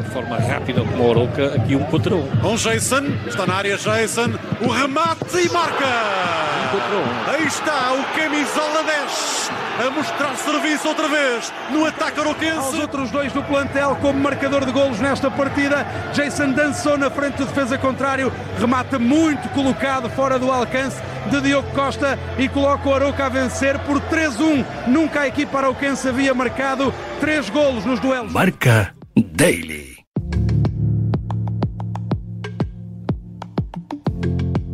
de forma rápida como o Arouca, aqui um contra um. Com Jason, está na área Jason, o remate e marca! Um contra um. Aí está o camisola 10 a mostrar serviço outra vez no ataque Aos aroquense. outros dois do plantel como marcador de golos nesta partida. Jason dançou na frente do defesa contrário, remata muito colocado fora do alcance de Diogo Costa e coloca o Arouca a vencer por 3-1. Nunca a equipa arauquense havia marcado três golos nos duelos. Marca Daily.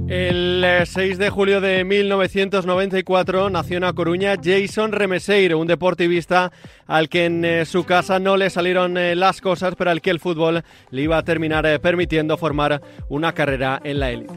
El eh, 6 de julio de 1994 nació en A Coruña Jason Remeseiro, un deportivista al que en eh, su casa no le salieron eh, las cosas, pero al que el fútbol le iba a terminar eh, permitiendo formar una carrera en la élite.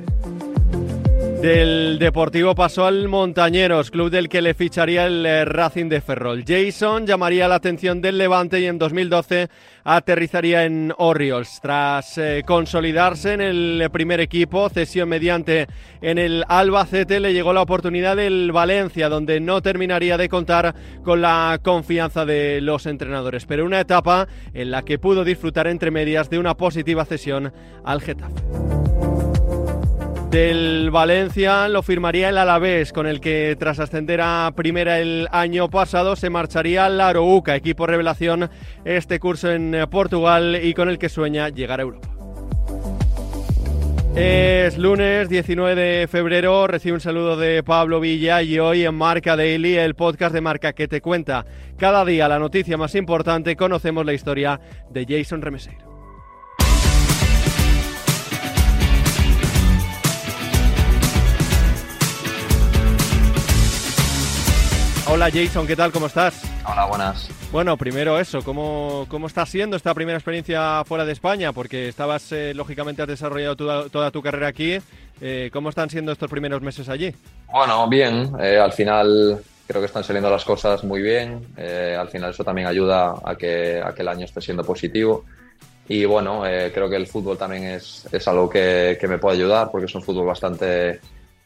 Del Deportivo pasó al Montañeros, club del que le ficharía el eh, Racing de Ferrol. Jason llamaría la atención del Levante y en 2012 aterrizaría en Orioles. Tras eh, consolidarse en el primer equipo, cesión mediante en el Albacete, le llegó la oportunidad del Valencia, donde no terminaría de contar con la confianza de los entrenadores, pero una etapa en la que pudo disfrutar entre medias de una positiva cesión al Getafe. Del Valencia lo firmaría el Alavés, con el que tras ascender a primera el año pasado se marcharía al Arouca, equipo revelación este curso en eh, Portugal y con el que sueña llegar a Europa. Es lunes 19 de febrero, recibe un saludo de Pablo Villa y hoy en Marca Daily, el podcast de Marca que te cuenta cada día la noticia más importante, conocemos la historia de Jason Remeseiro. Hola Jason, ¿qué tal? ¿Cómo estás? Hola, buenas. Bueno, primero eso, ¿cómo, cómo está siendo esta primera experiencia fuera de España? Porque estabas, eh, lógicamente, has desarrollado toda, toda tu carrera aquí. Eh, ¿Cómo están siendo estos primeros meses allí? Bueno, bien. eh, al final creo que están saliendo las cosas muy bien. eh, al final eso también ayuda a que, a que el año esté siendo positivo. Y bueno, creo que el fútbol también es, es algo que, que me puede ayudar porque es un fútbol bastante,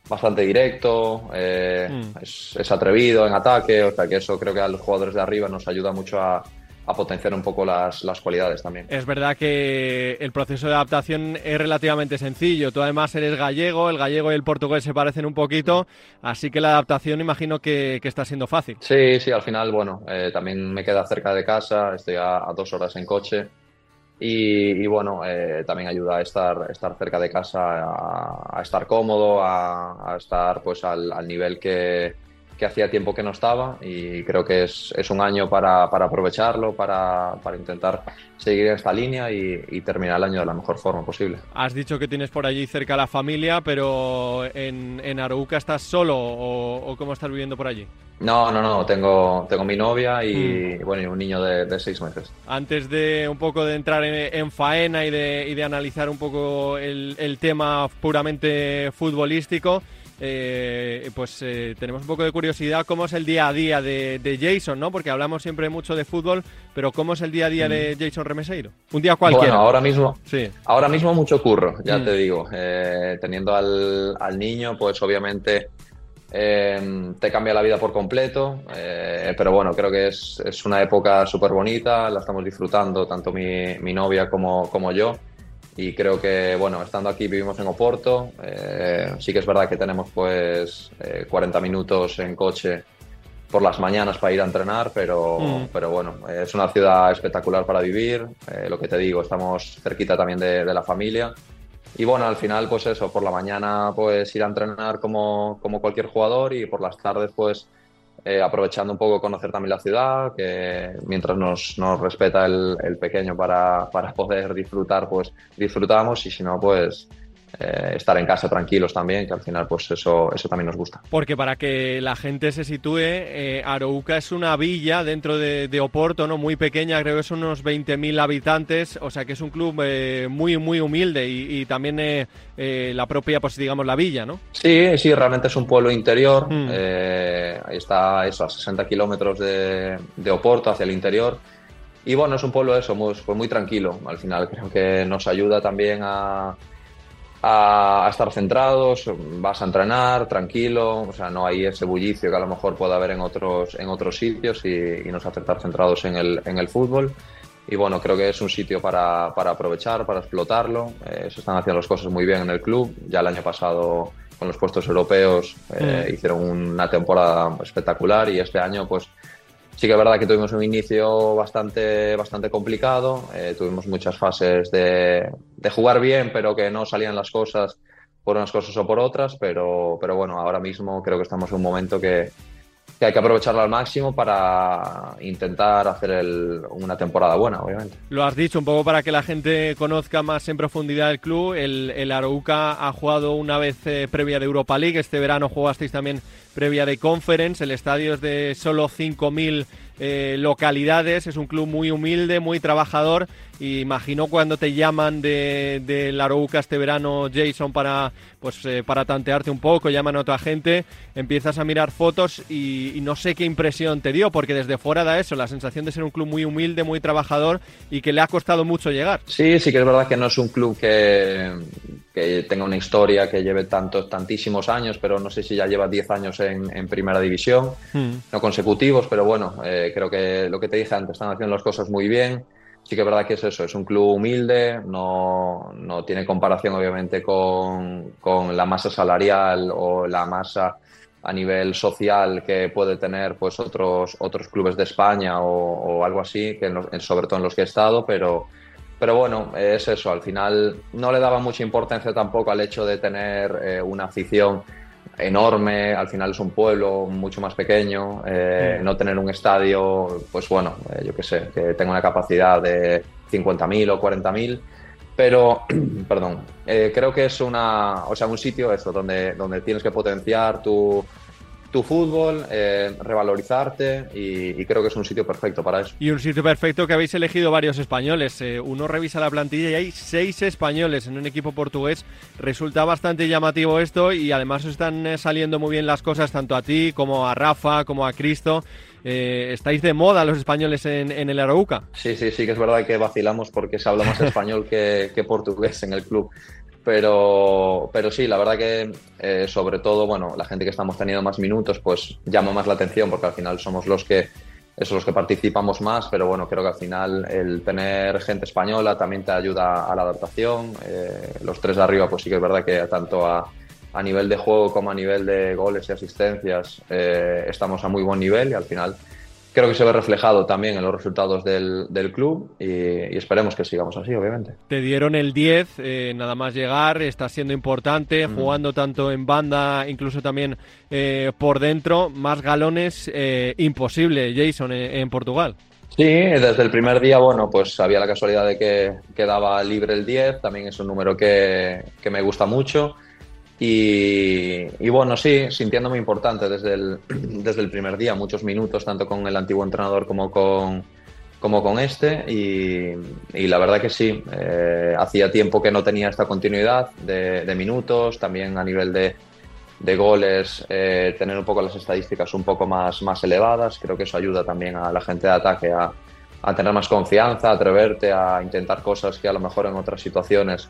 bastante directo, eh, Mm. es, es atrevido en ataque. O sea que eso creo que a los jugadores de arriba nos ayuda mucho a, a potenciar un poco las, las cualidades también. Es verdad que el proceso de adaptación es relativamente sencillo. Tú además eres gallego, el gallego y el portugués se parecen un poquito, así que la adaptación imagino que, que está siendo fácil. Sí, sí, al final, bueno, eh, también me queda cerca de casa, estoy a, a dos horas en coche y, y bueno, eh, también ayuda a estar, estar cerca de casa, a, a estar cómodo, a, estar pues al nivel que, que hacía tiempo que no estaba y creo que es, es un año para, para aprovecharlo, para, para intentar seguir en esta línea y, y terminar el año de la mejor forma posible. Has dicho que tienes por allí cerca la familia, pero en, en Arouca estás solo o, o cómo estás viviendo por allí. No, no, no, tengo, tengo mi novia y, bueno, y un niño de, de seis meses. Antes de un poco de entrar en, en faena y de, y de analizar un poco el, el tema puramente futbolístico, eh, pues eh, tenemos un poco de curiosidad cómo es el día a día de, de Jason, ¿no? Porque hablamos siempre mucho de fútbol, pero cómo es el día a día de Jason Remeseiro. Un día cualquiera. Bueno, ahora mismo, Sí. ahora mismo mucho curro, ya Mm. te digo. Eh, teniendo al, al niño, pues obviamente eh, te cambia la vida por completo. eh, pero bueno, creo que es, es una época súper bonita, la estamos disfrutando tanto mi, mi novia como, como yo. Y creo que, bueno, estando aquí vivimos en Oporto. eh, sí que es verdad que tenemos pues eh, 40 minutos en coche por las mañanas para ir a entrenar, pero, Mm. pero bueno, es una ciudad espectacular para vivir. eh, lo que te digo, estamos cerquita también de, de la familia. Y bueno, al final, pues eso, por la mañana pues ir a entrenar como, como cualquier jugador y por las tardes pues eh, aprovechando un poco conocer también la ciudad, que mientras nos, nos respeta el, el pequeño para, para poder disfrutar, pues disfrutamos y si no, pues eh, estar en casa tranquilos también, que al final pues eso, eso también nos gusta. Porque para que la gente se sitúe, eh, Arouca es una villa dentro de, de Oporto, ¿no? Muy pequeña, creo que son unos 20.000 habitantes, o sea que es un club eh, muy, muy humilde y, y también eh, eh, la propia, pues digamos, la villa, ¿no? Sí, sí, realmente es un pueblo interior. Mm. eh, ahí está eso, a 60 kilómetros de, de Oporto, hacia el interior. Y bueno, es un pueblo eso, muy, pues muy tranquilo. Al final creo que nos ayuda también a, a, a estar centrados, vas a entrenar tranquilo, o sea, no hay ese bullicio que a lo mejor pueda haber en otros, en otros sitios y, y nos hace estar centrados en el, en el fútbol. y bueno, creo que es un sitio para, para aprovechar, para explotarlo. Eh, se están haciendo las cosas muy bien en el club. Ya el año pasado con los puestos europeos eh, hicieron una temporada espectacular y este año pues sí que es verdad que tuvimos un inicio bastante, bastante complicado. Eh, tuvimos muchas fases de, de jugar bien, pero que no salían las cosas por unas cosas o por otras. Pero, pero bueno, ahora mismo creo que estamos en un momento que, que hay que aprovecharlo al máximo para intentar hacer el, una temporada buena, obviamente. Lo has dicho un poco para que la gente conozca más en profundidad el club. El, el Arouca ha jugado una vez eh, previa de Europa League. Este verano jugasteis también previa de Conference. El estadio es de solo 5.000 eh, localidades. Es un club muy humilde, muy trabajador. Imagino cuando te llaman de, de la Arouca este verano, Jason, para, pues, eh, para tantearte un poco, llaman a otra gente, empiezas a mirar fotos y, y no sé qué impresión te dio, porque desde fuera da eso, la sensación de ser un club muy humilde, muy trabajador y que le ha costado mucho llegar. Sí, sí que es verdad que no es un club que, que tenga una historia que lleve tantos, tantísimos años, pero no sé si ya lleva 10 años en, en primera división, no consecutivos, pero bueno, eh, creo que lo que te dije antes, están haciendo las cosas muy bien. Sí que es verdad que es eso, es un club humilde, no, no tiene comparación obviamente con, con la masa salarial o la masa a nivel social que puede tener pues otros otros clubes de España o, algo así, que en los- sobre todo en los que he estado, pero, pero bueno, es eso, al final no le daba mucha importancia tampoco al hecho de tener eh, una afición enorme, al final es un pueblo mucho más pequeño, eh, no tener un estadio, pues bueno, eh, yo qué sé, que tenga una capacidad de 50.000 o 40.000, pero, perdón, eh, creo que es una, o sea, un sitio eso, donde, donde tienes que potenciar tu, tu fútbol, eh, revalorizarte y, y creo que es un sitio perfecto para eso. Y un sitio perfecto que habéis elegido varios españoles. Eh, uno revisa la plantilla y hay seis españoles en un equipo portugués. Resulta bastante llamativo esto y además están eh, saliendo muy bien las cosas tanto a ti como a Rafa, como a Cristo. Eh, estáis de moda los españoles en, en el Arauca. Sí, sí, sí que es verdad que vacilamos porque se habla más español que, que portugués en el club. Pero, pero sí, la verdad que eh, sobre todo, bueno, la gente que estamos teniendo más minutos, pues llama más la atención porque al final somos los que, esos los que participamos más, pero bueno, creo que al final el tener gente española también te ayuda a la adaptación. Eh, los tres de arriba, pues sí que es verdad que tanto a, a nivel de juego como a nivel de goles y asistencias eh, estamos a muy buen nivel y al final creo que se ve reflejado también en los resultados del, del club y, y esperemos que sigamos así, obviamente. Te dieron el 10, eh, nada más llegar, está siendo importante, jugando tanto en banda, incluso también eh, por dentro, más galones, eh, imposible, Jason, en, en Portugal. Sí, desde el primer día, bueno, pues había la casualidad de que quedaba libre el 10, también es un número que, que me gusta mucho. Y, bueno, sí, sintiéndome importante desde el, desde el primer día, muchos minutos, tanto con el antiguo entrenador como con, como con este. Y, la verdad que sí, eh, hacía tiempo que no tenía esta continuidad de, de minutos, también a nivel de, de goles, eh, tener un poco las estadísticas un poco más, más elevadas. Creo que eso ayuda también a la gente de ataque a, a tener más confianza, a atreverte a intentar cosas que a lo mejor en otras situaciones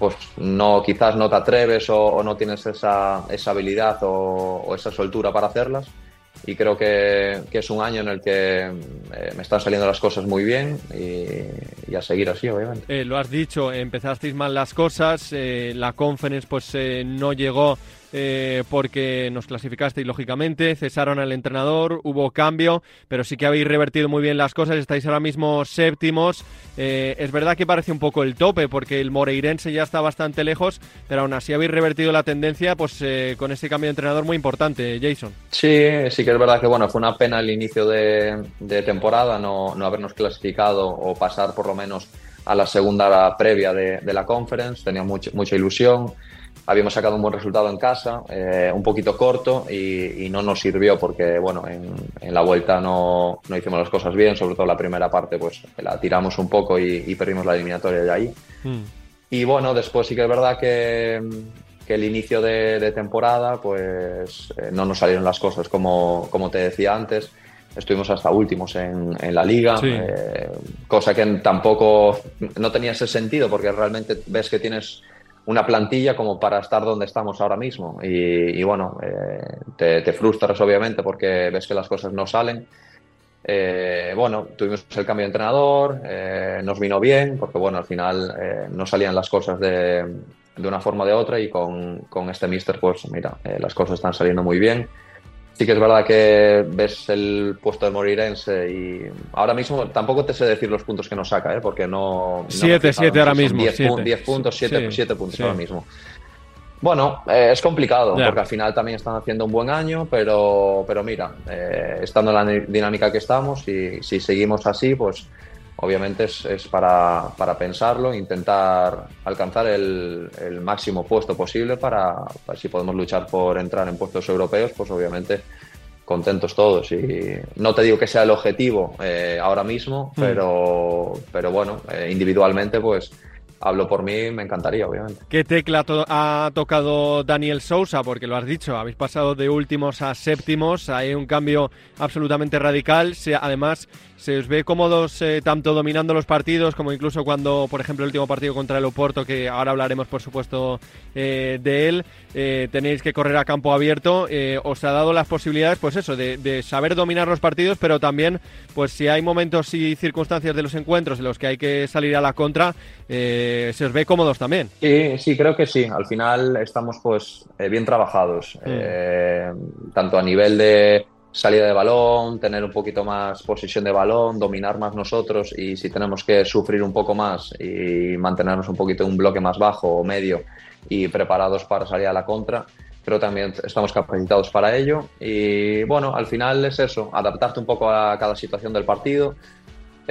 pues no, quizás no te atreves o, no tienes esa, esa habilidad o, esa soltura para hacerlas. Y creo que, es un año en el que eh, me están saliendo las cosas muy bien y, y a seguir así, obviamente. Eh, lo has dicho, empezasteis mal las cosas, eh, la conference pues no llegó eh, porque nos clasificasteis lógicamente, cesaron al entrenador, hubo cambio, pero sí que habéis revertido muy bien las cosas, estáis ahora mismo séptimos. Eh, es verdad que parece un poco el tope, porque el Moreirense ya está bastante lejos, pero aún así habéis revertido la tendencia pues eh, con ese cambio de entrenador muy importante, Jason. Sí, sí que es verdad que bueno, fue una pena el inicio de, temporada no habernos clasificado o pasar por lo menos a la segunda previa de, de la conference, tenía mucha, mucha ilusión habíamos sacado un buen resultado en casa, eh, un poquito corto y, y, no nos sirvió porque, bueno, en, en la vuelta no, no, hicimos las cosas bien, sobre todo la primera parte, pues la tiramos un poco y, y perdimos la eliminatoria de ahí. Mm. Y bueno, después sí que es verdad que, que el inicio de, de temporada, pues eh, no nos salieron las cosas como, como te decía antes. Estuvimos hasta últimos en, en la liga, sí. eh, cosa que tampoco no tenía ese sentido porque realmente ves que tienes una plantilla como para estar donde estamos ahora mismo. Y, y bueno, eh, te, te, frustras obviamente porque ves que las cosas no salen. Eh, bueno, tuvimos el cambio de entrenador, nos vino bien, porque bueno, al final no salían las cosas de, de, una forma o de otra y con, con este mister, pues mira, las cosas están saliendo muy bien. Sí que es verdad que ves el puesto de Morirense y ahora mismo tampoco te sé decir los puntos que nos saca, ¿eh? porque no... 7, 7 ahora mismo. 10 puntos, 7 sí, puntos sí. ahora mismo. Bueno, eh, es complicado, yeah. porque al final también están haciendo un buen año, pero, pero mira, eh, estando en la dinámica que estamos, y si seguimos así, pues obviamente es, es para, para, pensarlo, intentar alcanzar el, el máximo puesto posible para, para, si podemos luchar por entrar en puestos europeos, pues obviamente contentos todos. Y no te digo que sea el objetivo eh, ahora mismo, mm. pero, pero bueno, eh, individualmente pues hablo por mí, me encantaría, obviamente. ¿Qué tecla to ha tocado Daniel Sousa? Porque lo has dicho, habéis pasado de últimos a séptimos, hay un cambio absolutamente radical. Se, además, se os ve cómodos eh, tanto dominando los partidos como incluso cuando, por ejemplo, el último partido contra el Oporto, que ahora hablaremos, por supuesto, eh, de él, eh, tenéis que correr a campo abierto. Eh, os ha dado las posibilidades, pues eso, de, de, saber dominar los partidos, pero también, pues si hay momentos y circunstancias de los encuentros en los que hay que salir a la contra, eh, se os ve cómodos también. Sí, sí, creo que sí. Al final estamos, pues, bien trabajados, mm. tanto a nivel de salida de balón, tener un poquito más posesión de balón, dominar más nosotros y si tenemos que sufrir un poco más y mantenernos un poquito en un bloque más bajo o medio y preparados para salir a la contra, creo también estamos capacitados para ello y bueno, al final es eso, adaptarte un poco a cada situación del partido.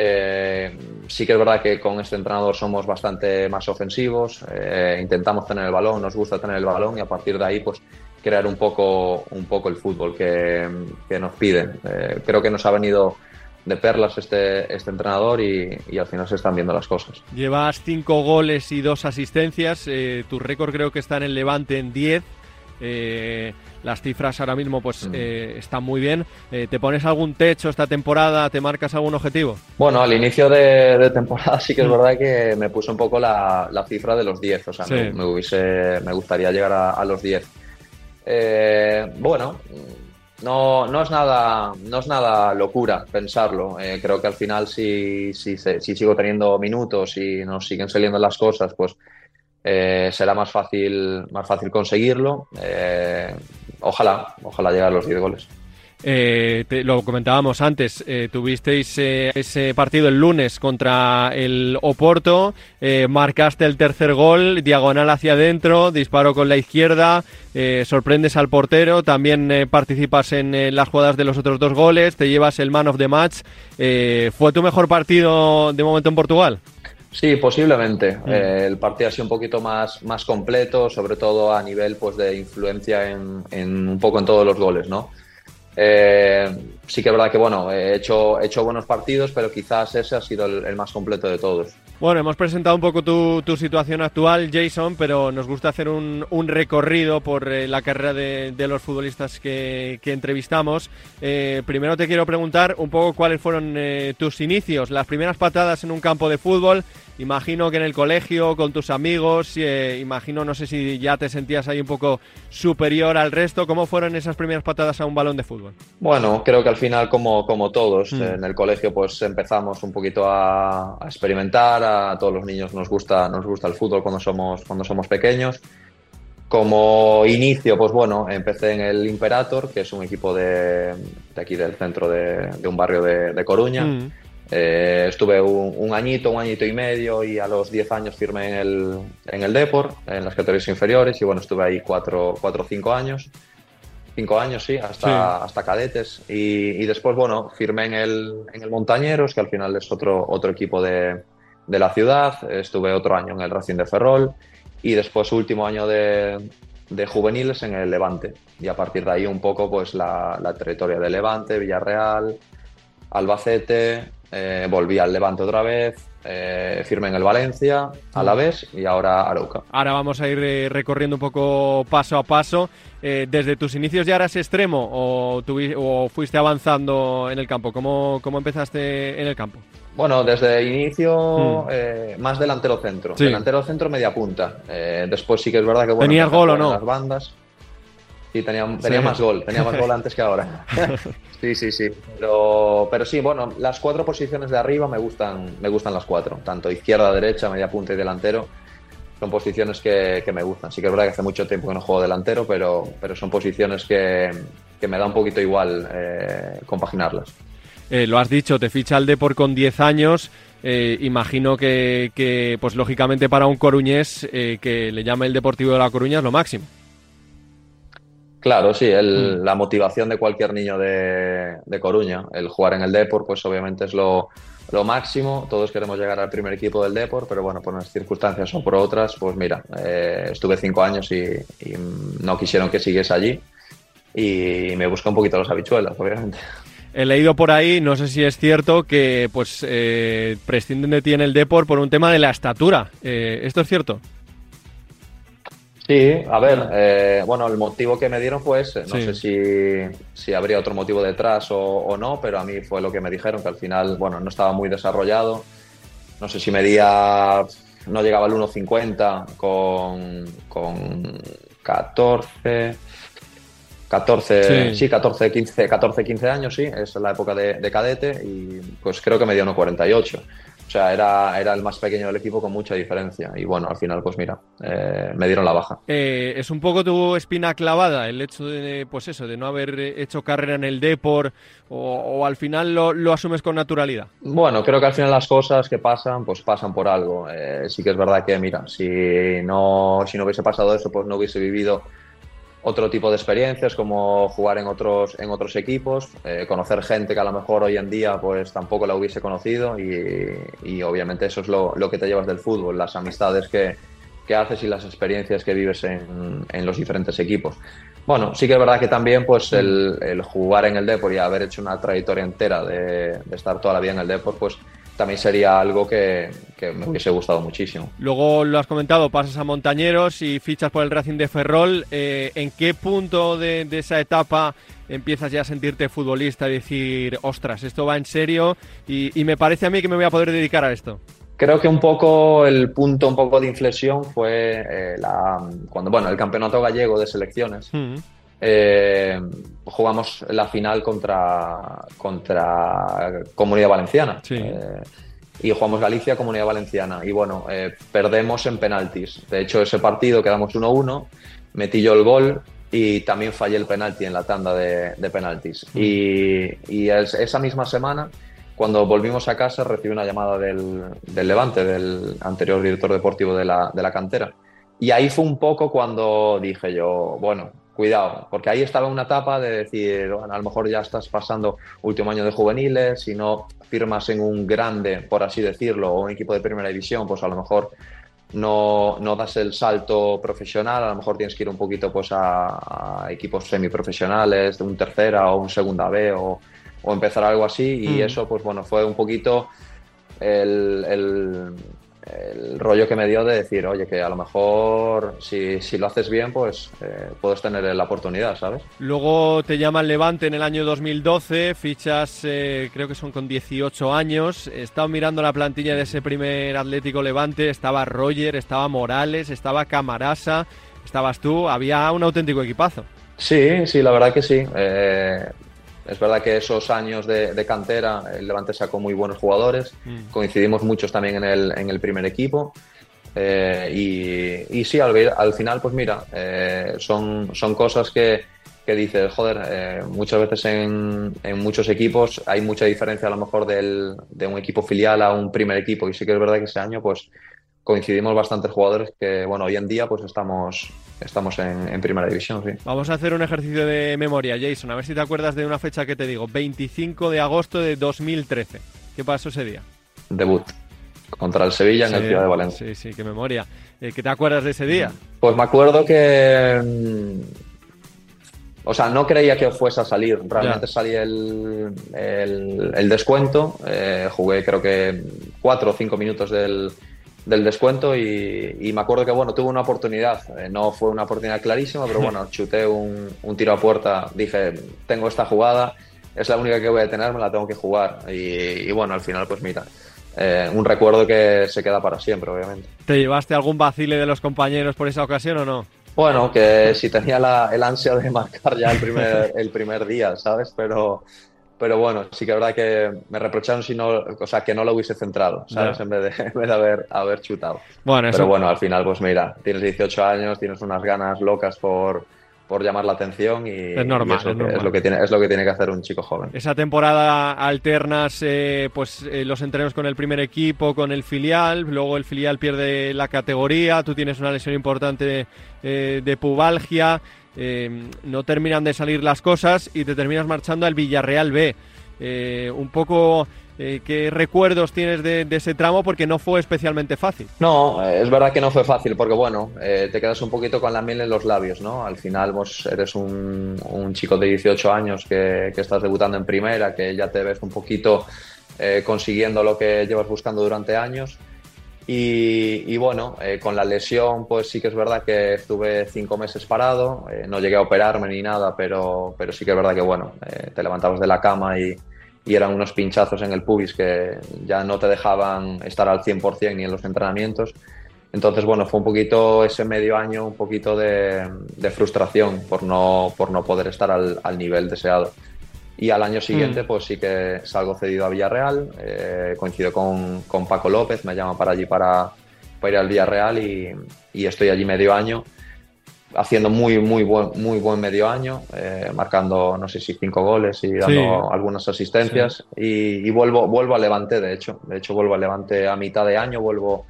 Eh, sí que es verdad que con este entrenador somos bastante más ofensivos, eh, intentamos tener el balón, nos gusta tener el balón y a partir de ahí pues crear un poco, un poco el fútbol que, que nos piden. Eh, creo que nos ha venido de perlas este, este entrenador y, y, al final se están viendo las cosas. Llevas cinco goles y dos asistencias, eh, tu récord creo que está en el Levante en 10. Las cifras ahora mismo pues mm. eh, están muy bien. Eh, ¿Te pones algún techo esta temporada? ¿Te marcas algún objetivo? Bueno, al inicio de, de temporada sí que es mm. verdad que me puse un poco la, la cifra de los 10. O sea, sí. me, me, hubiese, me gustaría llegar a, a los 10. Eh, bueno, no, no, es nada, no es nada locura pensarlo. Creo que al final si, si, si, sigo teniendo minutos y nos siguen saliendo las cosas, pues eh, será más fácil, más fácil conseguirlo. Eh, ojalá, ojalá llegar a los 10 goles. Eh, lo comentábamos antes, eh, tuvisteis eh, ese partido el lunes contra el Oporto, marcaste el tercer gol, diagonal hacia adentro, disparo con la izquierda, sorprendes al portero, también participas en las jugadas de los otros dos goles, te llevas el man of the match. ¿Fue tu mejor partido de momento en Portugal? Sí, posiblemente. Mm. Eh, el partido ha sido un poquito más, más completo, sobre todo a nivel pues, de influencia en, en un poco en todos los goles, ¿no? Eh, sí que es verdad que bueno, he hecho, he hecho buenos partidos, pero quizás ese ha sido el, el más completo de todos. Bueno, hemos presentado un poco tu, tu situación actual, Jason, pero nos gusta hacer un, un recorrido por eh, la carrera de, de, los futbolistas que, que entrevistamos. Eh, primero te quiero preguntar un poco cuáles fueron eh, tus inicios, las primeras patadas en un campo de fútbol. Imagino que en el colegio, con tus amigos, imagino, no sé si ya te sentías ahí un poco superior al resto. ¿Cómo fueron esas primeras patadas a un balón de fútbol? Bueno, creo que al final, como, como todos, mm. en el colegio pues empezamos un poquito a, a experimentar, a todos los niños nos gusta, nos gusta el fútbol cuando somos, cuando somos pequeños. Como inicio, pues bueno, empecé en el Imperator, que es un equipo de, de aquí del centro de, de un barrio de, de Coruña. Mm. Eh, estuve un, un, añito, un añito y medio y a los 10 años firmé en el, en el Depor, en las categorías inferiores y bueno, estuve ahí 4 o 5 años. 5 años, sí, hasta, sí. hasta cadetes. Y, y, después, bueno, firmé en el, en el Montañeros, que al final es otro, otro equipo de, de la ciudad. Estuve otro año en el Racing de Ferrol y después último año de, de juveniles en el Levante. Y a partir de ahí un poco pues la, la trayectoria de Levante, Villarreal, Albacete, eh, volví al Levante otra vez, eh, firmé en el Valencia, a la vez y ahora Arauca. Ahora vamos a ir eh, recorriendo un poco paso a paso. Eh, ¿Desde tus inicios ya eras extremo o, o fuiste avanzando en el campo? ¿Cómo, ¿Cómo, empezaste en el campo? Bueno, desde inicio hmm. más delantero centro. Sí. Delantero centro, media punta. después sí que es verdad que bueno, ¿Tenías gol o no? Las bandas. Sí, tenía, tenía más gol, tenía más gol antes que ahora. sí, sí, sí. Pero, pero sí, bueno, las cuatro posiciones de arriba me gustan, me gustan las cuatro, tanto izquierda, derecha, media punta y delantero. Son posiciones que, que me gustan. Sí que es verdad que hace mucho tiempo que no juego delantero, pero, pero son posiciones que, que me da un poquito igual eh, compaginarlas. Eh, lo has dicho, te ficha el Depor con 10 años. Eh, imagino que, que, pues lógicamente para un coruñés eh, que le llame el Deportivo de La Coruña es lo máximo. Claro, sí, el, mm. la motivación de cualquier niño de, de, Coruña, el jugar en el Depor, pues obviamente es lo, lo, máximo. Todos queremos llegar al primer equipo del Depor, pero bueno, por unas circunstancias o por otras, pues mira, eh, estuve cinco años y, y, no quisieron que siguiese allí y me busca un poquito las habichuelas, obviamente. He leído por ahí, no sé si es cierto, que pues eh, prescinden de ti en el Depor por un tema de la estatura. Eh, ¿Esto es cierto? Sí, a ver, eh, bueno, el motivo que me dieron fue ese. No sí. sé si, si, habría otro motivo detrás o, o, no, pero a mí fue lo que me dijeron, que al final, bueno, no estaba muy desarrollado. No sé si medía, no llegaba al 1,50 con, con 14, 14, sí. sí, 14, 15, 14, 15 años, sí, es la época de, de cadete y pues creo que me dio 1,48. O sea, era, era el más pequeño del equipo con mucha diferencia. Y bueno, al final, pues mira, eh, me dieron la baja. Eh, es un poco tu espina clavada el hecho de, pues eso, de no haber hecho carrera en el Depor o, o al final lo, lo, asumes con naturalidad. Bueno, creo que al final las cosas que pasan, pues pasan por algo. Eh, sí que es verdad que, mira, si no, si no hubiese pasado eso, pues no hubiese vivido otro tipo de experiencias como jugar en otros, en otros equipos, eh, conocer gente que a lo mejor hoy en día pues tampoco la hubiese conocido y, y obviamente eso es lo, lo, que te llevas del fútbol, las amistades que, que haces y las experiencias que vives en, en, los diferentes equipos. Bueno, sí que es verdad que también pues el, el jugar en el Depor y haber hecho una trayectoria entera de, de estar toda la vida en el Depor pues también sería algo que, que, me hubiese gustado muchísimo. Luego lo has comentado, pasas a Montañeros y fichas por el Racing de Ferrol. Eh, ¿En qué punto de, de, esa etapa empiezas ya a sentirte futbolista y decir, ostras, esto va en serio y, y, me parece a mí que me voy a poder dedicar a esto? Creo que un poco el punto un poco de inflexión fue eh, la, cuando, bueno, el campeonato gallego de selecciones. Mm. Eh, jugamos la final contra, contra Comunidad Valenciana. Sí. Eh, y jugamos Galicia, Comunidad Valenciana. Y bueno, eh, perdemos en penaltis. De hecho, ese partido quedamos 1-1, metí yo el gol y también fallé el penalti en la tanda de, de penaltis. Y, y es, esa misma semana, cuando volvimos a casa, recibí una llamada del, del Levante, del anterior director deportivo de la, de la cantera. Y ahí fue un poco cuando dije yo, bueno, cuidado, porque ahí estaba una etapa de decir, bueno, a lo mejor ya estás pasando último año de juveniles, si no firmas en un grande, por así decirlo, o un equipo de primera división, pues a lo mejor no, no das el salto profesional, a lo mejor tienes que ir un poquito pues a, a equipos semiprofesionales, de un tercera o un segunda B o, o empezar algo así, y mm. eso pues bueno, fue un poquito el, el el rollo que me dio de decir, oye, que a lo mejor si, si lo haces bien, pues eh, puedes tener la oportunidad, ¿sabes? Luego te llama el Levante en el año 2012, fichas eh, creo que son con 18 años. He estado mirando la plantilla de ese primer Atlético Levante, estaba Roger, estaba Morales, estaba Camarasa, estabas tú, había un auténtico equipazo. Sí, sí, la verdad que sí. Eh, es verdad que esos años de, de, cantera, el Levante sacó muy buenos jugadores, mm. coincidimos muchos también en el, en el primer equipo. Eh, y, y, sí, al, al, final, pues mira, eh, son, son cosas que, que dices, joder, eh, muchas veces en, en, muchos equipos hay mucha diferencia a lo mejor del, de un equipo filial a un primer equipo. Y sí que es verdad que ese año, pues coincidimos bastantes jugadores que, bueno, hoy en día pues estamos, estamos en, en, primera división, sí. Vamos a hacer un ejercicio de memoria, Jason, a ver si te acuerdas de una fecha que te digo, 25 de agosto de 2013. ¿Qué pasó ese día? Debut. Contra el Sevilla en el Ciudad de Valencia. Sí, sí, qué memoria. Eh, ¿Qué te acuerdas de ese día? Pues me acuerdo que... Mm, o sea, no creía que fuese a salir. Realmente ya. salí el, el, el descuento. Eh, jugué creo que cuatro o cinco minutos del, del descuento y, y, me acuerdo que bueno, tuve una oportunidad, eh, no fue una oportunidad clarísima, pero bueno, chuté un, un, tiro a puerta, dije, tengo esta jugada, es la única que voy a tener, me la tengo que jugar y, y bueno, al final pues mira, eh, un recuerdo que se queda para siempre, obviamente. ¿Te llevaste algún vacile de los compañeros por esa ocasión o no? Bueno, que si tenía la, el ansia de marcar ya el primer, el primer día, ¿sabes? Pero, pero bueno, sí que es verdad que me reprocharon si no, o sea, que no lo hubiese centrado, ¿sabes? En vez de, en vez de haber, haber chutado. Bueno, eso... Pero bueno, al final, pues mira, tienes 18 años, tienes unas ganas locas por, por llamar la atención y, Es normal, y es, lo es normal. es lo que tiene, es lo que tiene que hacer un chico joven. Esa temporada alternas eh, pues eh, los entrenos con el primer equipo, con el filial, luego el filial pierde la categoría, tú tienes una lesión importante eh, de pubalgia, eh, no terminan de salir las cosas y te terminas marchando al Villarreal B. Eh, un poco eh, qué recuerdos tienes de, ese tramo porque no fue especialmente fácil. No, eh, es verdad que no fue fácil porque, bueno, te quedas un poquito con la miel en los labios, ¿no? Al final, vos eres un, chico de 18 años que, que estás debutando en primera, que ya te ves un poquito consiguiendo lo que llevas buscando durante años. Y, y bueno, eh, con la lesión, pues sí que es verdad que estuve cinco meses parado, eh, no llegué a operarme ni nada, pero, pero sí que es verdad que, bueno, eh, te levantabas de la cama y, y eran unos pinchazos en el pubis que ya no te dejaban estar al 100% ni en los entrenamientos. Entonces, bueno, fue un poquito ese medio año, un poquito de, de frustración por no, por no poder estar al, al nivel deseado. Y al año siguiente, Mm. pues sí que salgo cedido a Villarreal, eh, coincido con, con Paco López, me llama para allí para, para ir al Villarreal y, y estoy allí medio año, haciendo muy, muy buen, muy buen medio año, eh, marcando, no sé si cinco goles y dando Sí. algunas asistencias. Y, y vuelvo, vuelvo a Levante, de hecho. De hecho, vuelvo a Levante a mitad de año, vuelvo,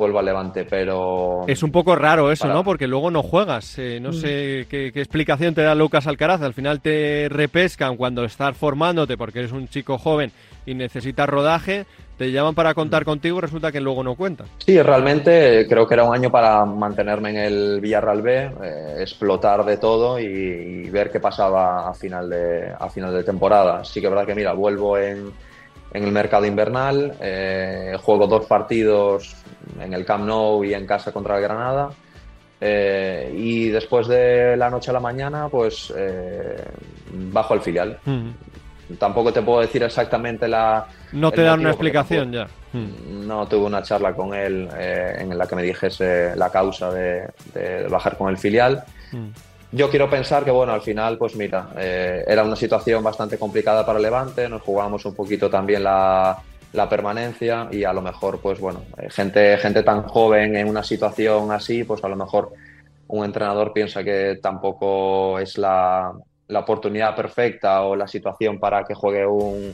vuelvo a Levante, pero... Es un poco raro eso, Para- ¿no? Porque luego no juegas. Eh, no sé qué, qué explicación te da Lucas Alcaraz. Al final te repescan cuando estás formándote porque eres un chico joven y necesitas rodaje. Te llaman para contar contigo y resulta que luego no cuenta. Sí, realmente creo que era un año para mantenerme en el Villarreal B, eh, explotar de todo y, y ver qué pasaba a final de, a final de temporada. Sí que es verdad que, mira, vuelvo en, en el mercado invernal, eh, juego dos partidos en el Camp Nou y en casa contra el Granada. eh, y después de la noche a la mañana, pues eh, bajo al filial. Tampoco te puedo decir exactamente la, No te dan una explicación ya. tampoco- No tuve una charla con él eh, en la que me dijese la causa de, de bajar con el filial. Yo quiero pensar que, bueno, al final, pues mira, eh, era una situación bastante complicada para Levante, nos jugábamos un poquito también la, la permanencia y a lo mejor, pues bueno, eh, gente, gente tan joven en una situación así, pues a lo mejor un entrenador piensa que tampoco es la, la oportunidad perfecta o la situación para que juegue un,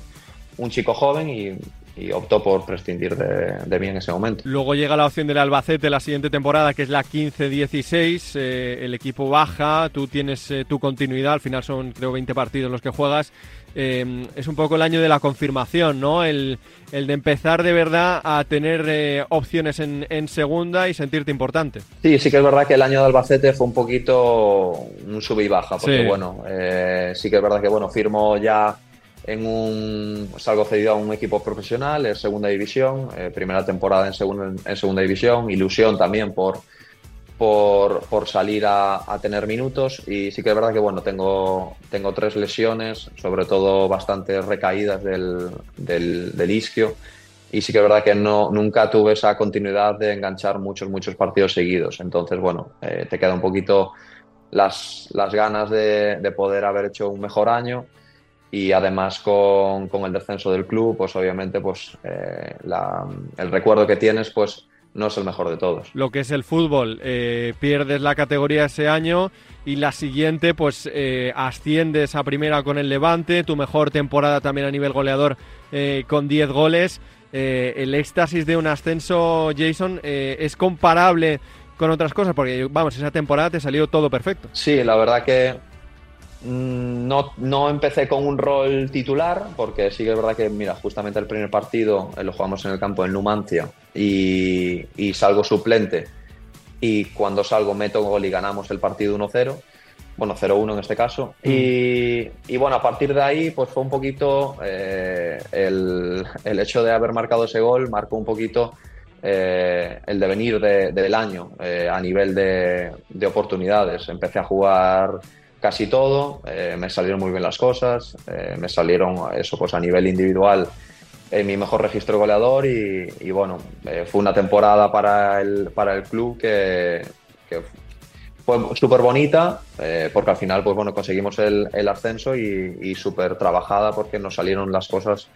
un chico joven y, y optó por prescindir de, de mí en ese momento. Luego llega la opción del Albacete la siguiente temporada, que es la 15-16. eh, el equipo baja, tú tienes eh, tu continuidad. Al final son, creo, 20 partidos los que juegas. Eh, es un poco el año de la confirmación, ¿no? El, el de empezar de verdad a tener opciones en, en segunda y sentirte importante. Sí, sí que es verdad que el año de Albacete fue un poquito un sube y baja, porque Sí. bueno, sí que es verdad que bueno, firmo ya en un, salgo cedido a un equipo profesional, en segunda división, eh, primera temporada en segunda, en segunda división, ilusión también por, por, por salir a, a tener minutos. Y sí que es verdad que bueno, tengo, tengo tres lesiones, sobre todo bastante recaídas del, del, del isquio. Y sí que es verdad que no, nunca tuve esa continuidad de enganchar muchos, muchos partidos seguidos. Entonces, bueno, eh, te queda un poquito las, las ganas de, de poder haber hecho un mejor año y además con, con el descenso del club, pues obviamente pues eh, la- el recuerdo que tienes pues no es el mejor de todos. Lo que es el fútbol, eh, pierdes la categoría ese año y la siguiente, pues eh, asciendes a primera con el Levante, tu mejor temporada también a nivel goleador con 10 goles. El éxtasis de un ascenso, Jason, es comparable con otras cosas, porque vamos, esa temporada te salió todo perfecto. Sí, la verdad que no, no empecé con un rol titular, porque sí que es verdad que, mira, justamente el primer partido eh, lo jugamos en el campo en Numancia y, y salgo suplente. Y cuando salgo meto gol y ganamos el partido 1-0. Bueno, 0-1 en este caso. Y, y bueno, a partir de ahí, pues fue un poquito eh, el, el hecho de haber marcado ese gol, marcó un poquito eh, el devenir de- del año eh, a nivel de, de oportunidades. Empecé a jugar casi todo, eh, me salieron muy bien las cosas, eh, me salieron eso pues a nivel individual en mi mejor registro goleador y, bueno, eh, fue una temporada para el, para el club que, fue súper bonita, eh, porque al final, pues bueno, conseguimos el, el ascenso y, y súper trabajada porque nos salieron las cosas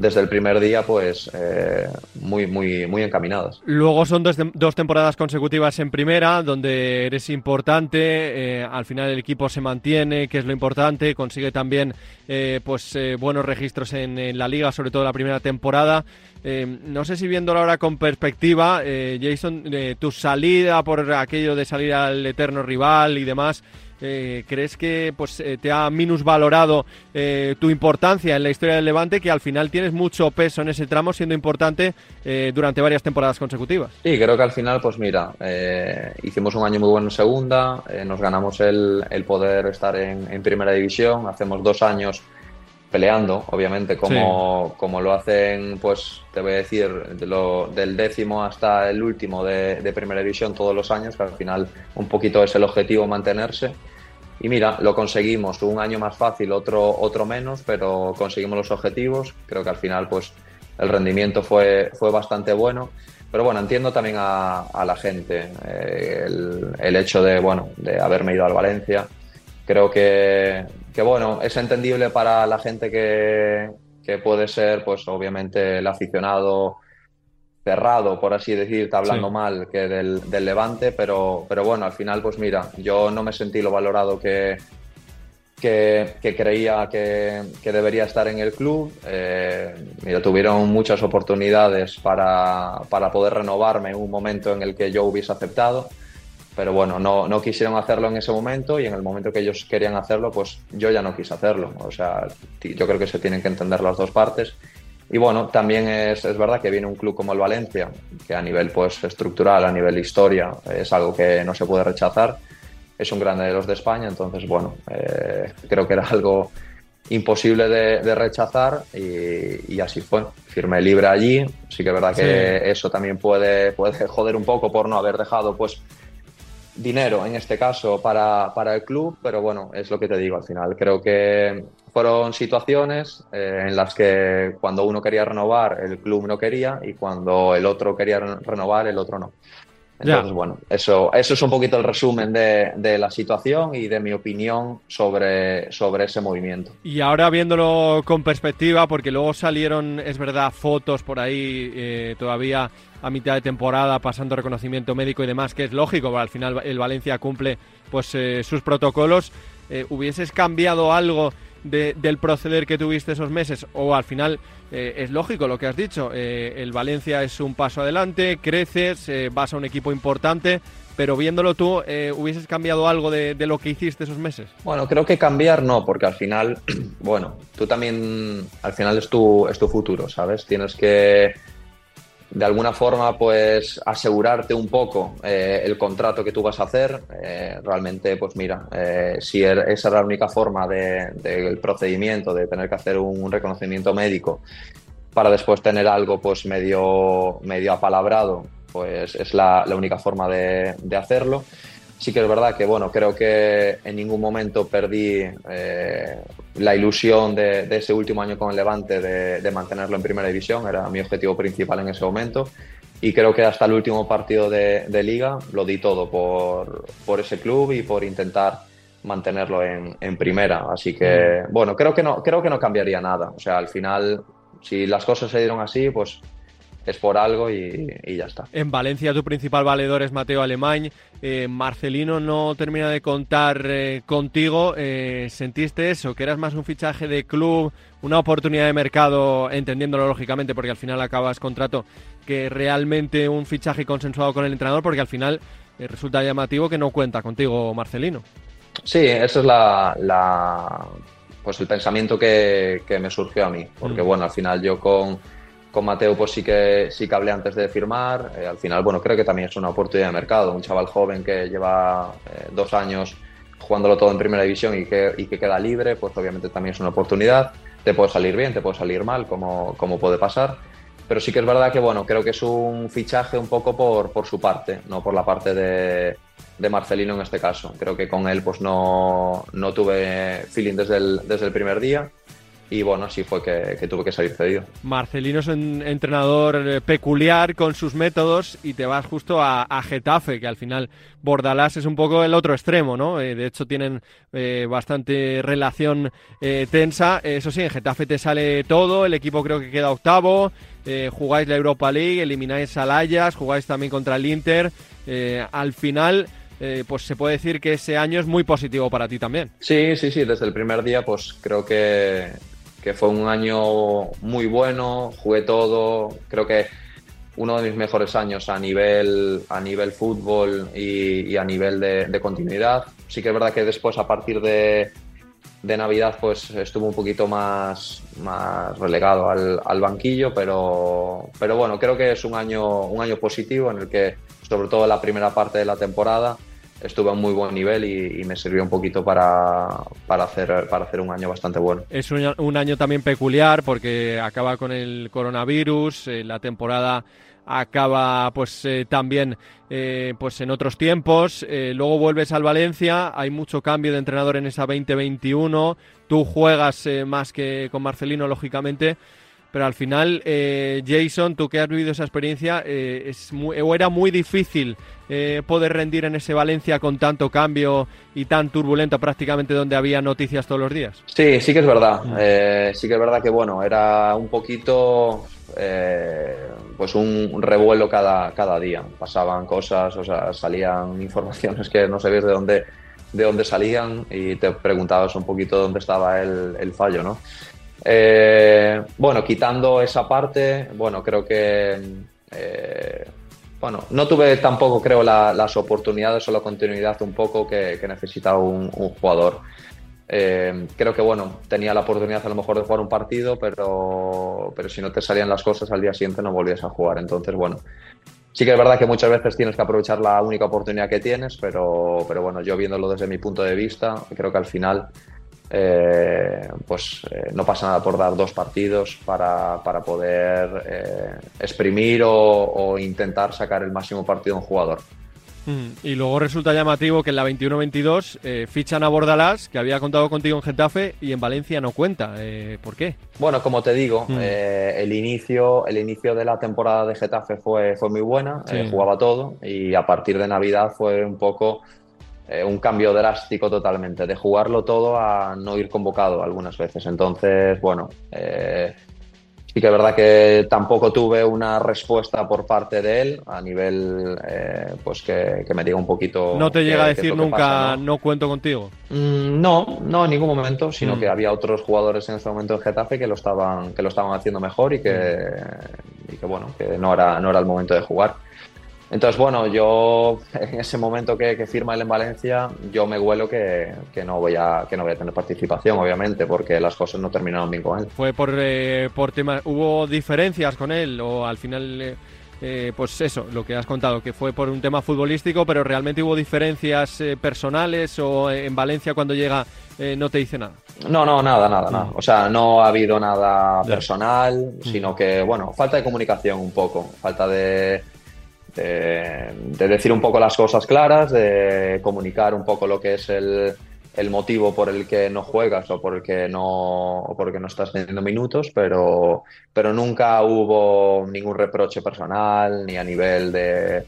desde el primer día, pues eh, muy, muy, muy encaminadas. Luego son dos, dos, temporadas consecutivas en primera, donde eres importante, eh, al final el equipo se mantiene, que es lo importante, consigue también eh, pues eh, buenos registros en, en, la liga, sobre todo la primera temporada. No sé si viéndolo ahora con perspectiva, Jason, tu salida por aquello de salir al eterno rival y demás, eh, ¿crees que pues, eh, te ha minusvalorado eh, tu importancia en la historia del Levante, que al final tienes mucho peso en ese tramo, siendo importante eh, durante varias temporadas consecutivas? Sí, creo que al final, pues mira, eh, hicimos un año muy bueno en segunda, nos ganamos el, el poder estar en, en, primera división, hacemos dos años peleando, obviamente, como, sí. como lo hacen, pues te voy a decir, de lo, del décimo hasta el último de, de primera división todos los años, que al final un poquito es el objetivo mantenerse. Y mira, lo conseguimos, un año más fácil, otro, otro menos, pero conseguimos los objetivos. Creo que al final pues el rendimiento fue, fue bastante bueno. Pero bueno, entiendo también a, a la gente eh, el, el, hecho de, bueno, de haberme ido al Valencia. Creo que, que bueno, es entendible para la gente que, que puede ser, pues obviamente el aficionado cerrado, por así decirte, hablando sí. mal que del, del, Levante, pero, pero bueno, al final, pues mira, yo no me sentí lo valorado que, que, que creía que, que, debería estar en el club. Eh, mira, tuvieron muchas oportunidades para, para, poder renovarme en un momento en el que yo hubiese aceptado, pero bueno, no, no quisieron hacerlo en ese momento y en el momento que ellos querían hacerlo, pues yo ya no quise hacerlo. O sea, yo creo que se tienen que entender las dos partes y bueno, también es, es, verdad que viene un club como el Valencia, que a nivel pues, estructural, a nivel historia, es algo que no se puede rechazar. Es un grande de los de España, entonces bueno, eh, creo que era algo imposible de, de rechazar y, y, así fue. Firmé libre allí, sí que es verdad que sí. eso también puede, puede joder un poco por no haber dejado pues dinero en este caso para, para, el club, pero bueno, es lo que te digo al final. Creo que fueron situaciones eh, en las que cuando uno quería renovar, el club no quería y cuando el otro quería renovar, el otro no. Entonces, yeah. bueno, eso, eso es un poquito el resumen de, de, la situación y de mi opinión sobre, sobre ese movimiento. Y ahora viéndolo con perspectiva, porque luego salieron, es verdad, fotos por ahí eh, todavía a mitad de temporada pasando reconocimiento médico y demás, que es lógico, al final el Valencia cumple pues eh, sus protocolos. Eh, ¿Hubieses cambiado algo de, del proceder que tuviste esos meses? O al final eh, es lógico lo que has dicho, eh, el Valencia es un paso adelante, creces, eh, vas a un equipo importante, pero viéndolo tú, ¿hubieses cambiado algo de, de, lo que hiciste esos meses? Bueno, creo que cambiar no, porque al final, bueno, tú también, al final es tu, es tu futuro, ¿sabes? Tienes que de alguna forma pues asegurarte un poco eh, el contrato que tú vas a hacer. Eh, realmente, pues mira, eh, si er, esa era la única forma del de, procedimiento, de tener que hacer un reconocimiento médico para después tener algo pues medio, medio apalabrado, pues es la, la única forma de, de hacerlo sí que es verdad que, bueno, creo que en ningún momento perdí eh, la ilusión de, de, ese último año con el Levante de, de, mantenerlo en primera división, era mi objetivo principal en ese momento. Y creo que hasta el último partido de, de liga lo di todo por, por, ese club y por intentar mantenerlo en, en primera. Así que, mm. bueno, creo que, no, creo que no cambiaría nada. O sea, al final, si las cosas se dieron así, pues es por algo y, y, ya está. En Valencia tu principal valedor es Mateo Alemán. Eh, Marcelino no termina de contar eh, contigo. Eh, ¿Sentiste eso? ¿Que eras más un fichaje de club, una oportunidad de mercado, entendiéndolo lógicamente, porque al final acabas contrato, que realmente un fichaje consensuado con el entrenador, porque al final resulta llamativo que no cuenta contigo Marcelino? Sí, eso es la, la pues el pensamiento que, que, me surgió a mí, porque mm. bueno, al final yo con con Mateo pues sí que, sí que hablé antes de firmar. Eh, al final, bueno, creo que también es una oportunidad de mercado. Un chaval joven que lleva eh, dos años jugándolo todo en primera división y que, y que queda libre, pues obviamente también es una oportunidad. Te puede salir bien, te puede salir mal, como, como puede pasar. Pero sí que es verdad que, bueno, creo que es un fichaje un poco por, por su parte, no por la parte de, de Marcelino en este caso. Creo que con él pues no, no tuve feeling desde el, desde el primer día y bueno, así fue que, tuve que salir cedido. Marcelino es un entrenador eh, peculiar con sus métodos y te vas justo a, Getafe, que al final Bordalás es un poco el otro extremo, ¿no? Eh, de hecho tienen eh, bastante relación tensa. Eso sí, en Getafe te sale todo, el equipo creo que queda octavo, jugáis la Europa League, elimináis al Ajax, jugáis también contra el Inter. al final... pues se puede decir que ese año es muy positivo para ti también. Sí, sí, sí, desde el primer día pues creo que que fue un año muy bueno, jugué todo, creo que uno de mis mejores años a nivel, a nivel fútbol y, a nivel de, continuidad. Sí que es verdad que después a partir de, de Navidad pues estuvo un poquito más, más relegado al, al, banquillo, pero, pero bueno, creo que es un año, un año positivo en el que sobre todo la primera parte de la temporada estuve a un muy buen nivel y, me sirvió un poquito para, para, hacer, para hacer un año bastante bueno. Es un, año también peculiar porque acaba con el coronavirus, eh, la temporada acaba pues eh, también eh, pues en otros tiempos. Luego vuelves al Valencia hay mucho cambio de entrenador en esa 2021 tú juegas más que con Marcelino lógicamente pero al final, eh, Jason, tú que has vivido esa experiencia, eh, es o era muy difícil eh, poder rendir en ese Valencia con tanto cambio y tan turbulento prácticamente donde había noticias todos los días. Sí, sí que es verdad. Mm. sí que es verdad que, bueno, era un poquito pues un revuelo cada, cada día. Pasaban cosas, o sea, salían informaciones que no sabías de dónde, de dónde salían y te preguntabas un poquito dónde estaba el, el fallo, ¿no? Eh, bueno, quitando esa parte, bueno, creo que. Eh, bueno, no tuve tampoco, creo, las oportunidades o la continuidad un poco que, necesitaba un, jugador. Eh, creo que, bueno, tenía la oportunidad a lo mejor de jugar un partido, pero, pero si no te salían las cosas al día siguiente no volvías a jugar. Entonces, bueno, sí que es verdad que muchas veces tienes que aprovechar la única oportunidad que tienes, pero, pero bueno, yo viéndolo desde mi punto de vista, creo que al final eh, pues eh, no pasa nada por dar dos partidos para, para poder eh, exprimir o, intentar sacar el máximo partido a un jugador. Mm, y luego resulta llamativo que en la 21-22 fichan a Bordalás, que había contado contigo en Getafe y en Valencia no cuenta. ¿Por qué? Bueno, como te digo, mm. el, inicio, el inicio de la temporada de Getafe fue, fue muy buena, jugaba todo y a partir de Navidad fue un poco eh, un cambio drástico totalmente, de jugarlo todo a no ir convocado algunas veces. Entonces, bueno, eh, sí que es verdad que tampoco tuve una respuesta por parte de él a nivel, eh, pues que, me diga un poquito. ¿No te llega a decir nunca, ¿no? cuento contigo? Mm, no, no en ningún momento, sino mm. que había otros jugadores en ese momento en Getafe que lo estaban, que lo estaban haciendo mejor y que, y que bueno, que no era, no era el momento de jugar. Entonces, bueno, yo en ese momento que, firma él en Valencia, yo me huelo que, no voy a, que no voy a tener participación, obviamente, porque las cosas no terminaron bien con él. ¿Fue por, eh, por tema, hubo diferencias con él o al final, eh, eh, pues eso, lo que has contado, que fue por un tema futbolístico, pero realmente hubo diferencias personales o en Valencia cuando llega no te dice nada? No, no, nada, nada, nada. O sea, no ha habido nada personal, sino que, bueno, falta de comunicación un poco, falta de de, decir un poco las cosas claras, de comunicar un poco lo que es el, motivo por el que no juegas o por el que no, o por no estás teniendo minutos, pero, pero nunca hubo ningún reproche personal ni a nivel de,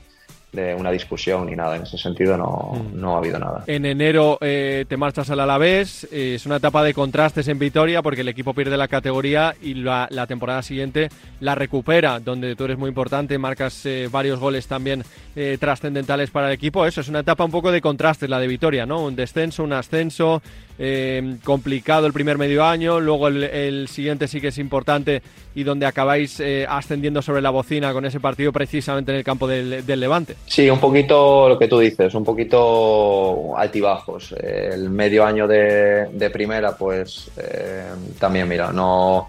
de una discusión ni nada. En ese sentido no, mm. no ha habido nada. En enero eh, te marchas al Alavés. Eh, es una etapa de contrastes en Vitoria porque el equipo pierde la categoría y la, temporada siguiente la recupera, donde tú eres muy importante, marcas eh, varios goles también trascendentales para el equipo. Eso es una etapa un poco de contrastes, la de Vitoria, ¿no? Un descenso, un ascenso, complicado el primer medio año, luego el, siguiente sí que es importante y donde acabáis ascendiendo sobre la bocina con ese partido precisamente en el campo del Levante. Sí, un poquito lo que tú dices, un poquito altibajos. El medio año de, primera, pues eh, también, mira, no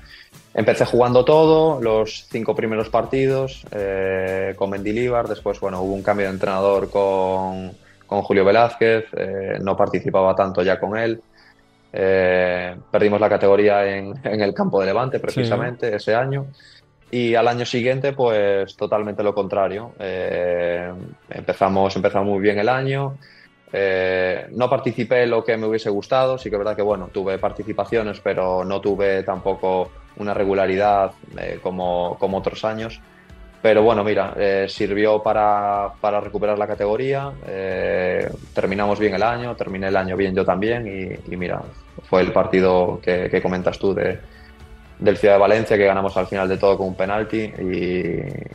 empecé jugando todo, los cinco primeros partidos eh, con Mendilibar, después, bueno, hubo un cambio de entrenador con, Julio Velázquez, eh, no participaba tanto ya con él. Perdimos la categoría en, el campo de Levante, precisamente, ese año. Y al año siguiente, pues totalmente lo contrario. Eh, empezamos, empezamos muy bien el año. Eh, no participé lo que me hubiese gustado, sí que es verdad que bueno, tuve participaciones, pero no tuve tampoco una regularidad eh, como, como, otros años. Pero bueno, mira, eh, sirvió para, para, recuperar la categoría, terminamos bien el año, terminé el año bien yo también y, mira, fue el partido que, que comentas tú de, del Ciudad de Valencia que ganamos al final de todo con un penalti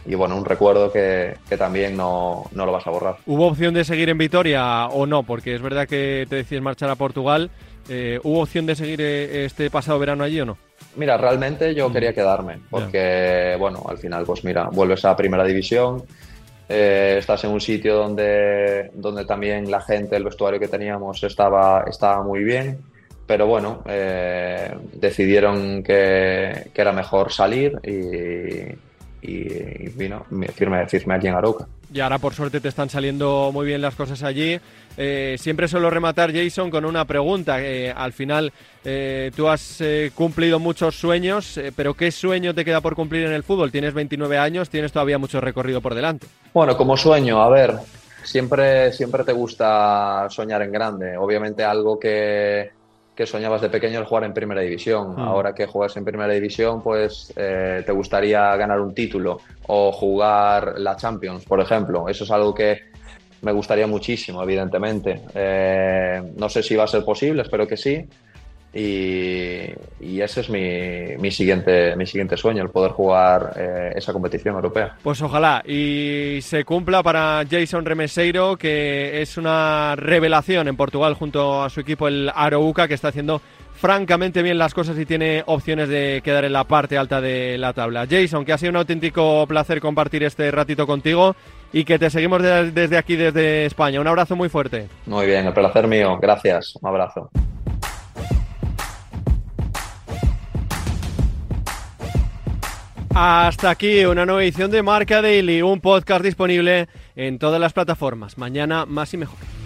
y, bueno, un recuerdo que, también no, no, lo vas a borrar. ¿Hubo opción de seguir en Vitoria o no? Porque es verdad que te decides marchar a Portugal. Eh, ¿Hubo opción de seguir eh, este pasado verano allí o no? Mira, realmente yo quería quedarme porque, bueno, al final, pues mira, vuelves a Primera División, eh, estás en un sitio donde, donde también la gente, el vestuario que teníamos estaba, estaba muy bien pero bueno, eh, decidieron que, era mejor salir y, vino, firme, firme aquí en Aroca. Y ahora por suerte te están saliendo muy bien las cosas allí. Eh, siempre suelo rematar, Jason, con una pregunta. Eh, al final tú has cumplido muchos sueños, pero ¿qué sueño te queda por cumplir en el fútbol? Tienes 29 años, tienes todavía mucho recorrido por delante. Bueno, como sueño, a ver, siempre, siempre te gusta soñar en grande. Obviamente algo que, que soñabas de pequeño el jugar en primera división. Mm. Ahora que juegas en primera división, pues eh, te gustaría ganar un título o jugar la Champions, por ejemplo. Eso es algo que me gustaría muchísimo, evidentemente. Eh, no sé si va a ser posible, espero que sí. Y, ese es mi, siguiente, mi siguiente sueño, el poder jugar eh, esa competición europea. Pues ojalá y se cumpla para Jason Remeseiro, que es una revelación en Portugal junto a su equipo el Arouca, que está haciendo francamente bien las cosas y tiene opciones de quedar en la parte alta de la tabla. Jason, que ha sido un auténtico placer compartir este ratito contigo y que te seguimos desde aquí, desde España. Un abrazo muy fuerte. Muy bien, el placer mío. Gracias. Un abrazo. Hasta aquí una nueva edición de Marca Daily, un podcast disponible en todas las plataformas. Mañana más y mejor.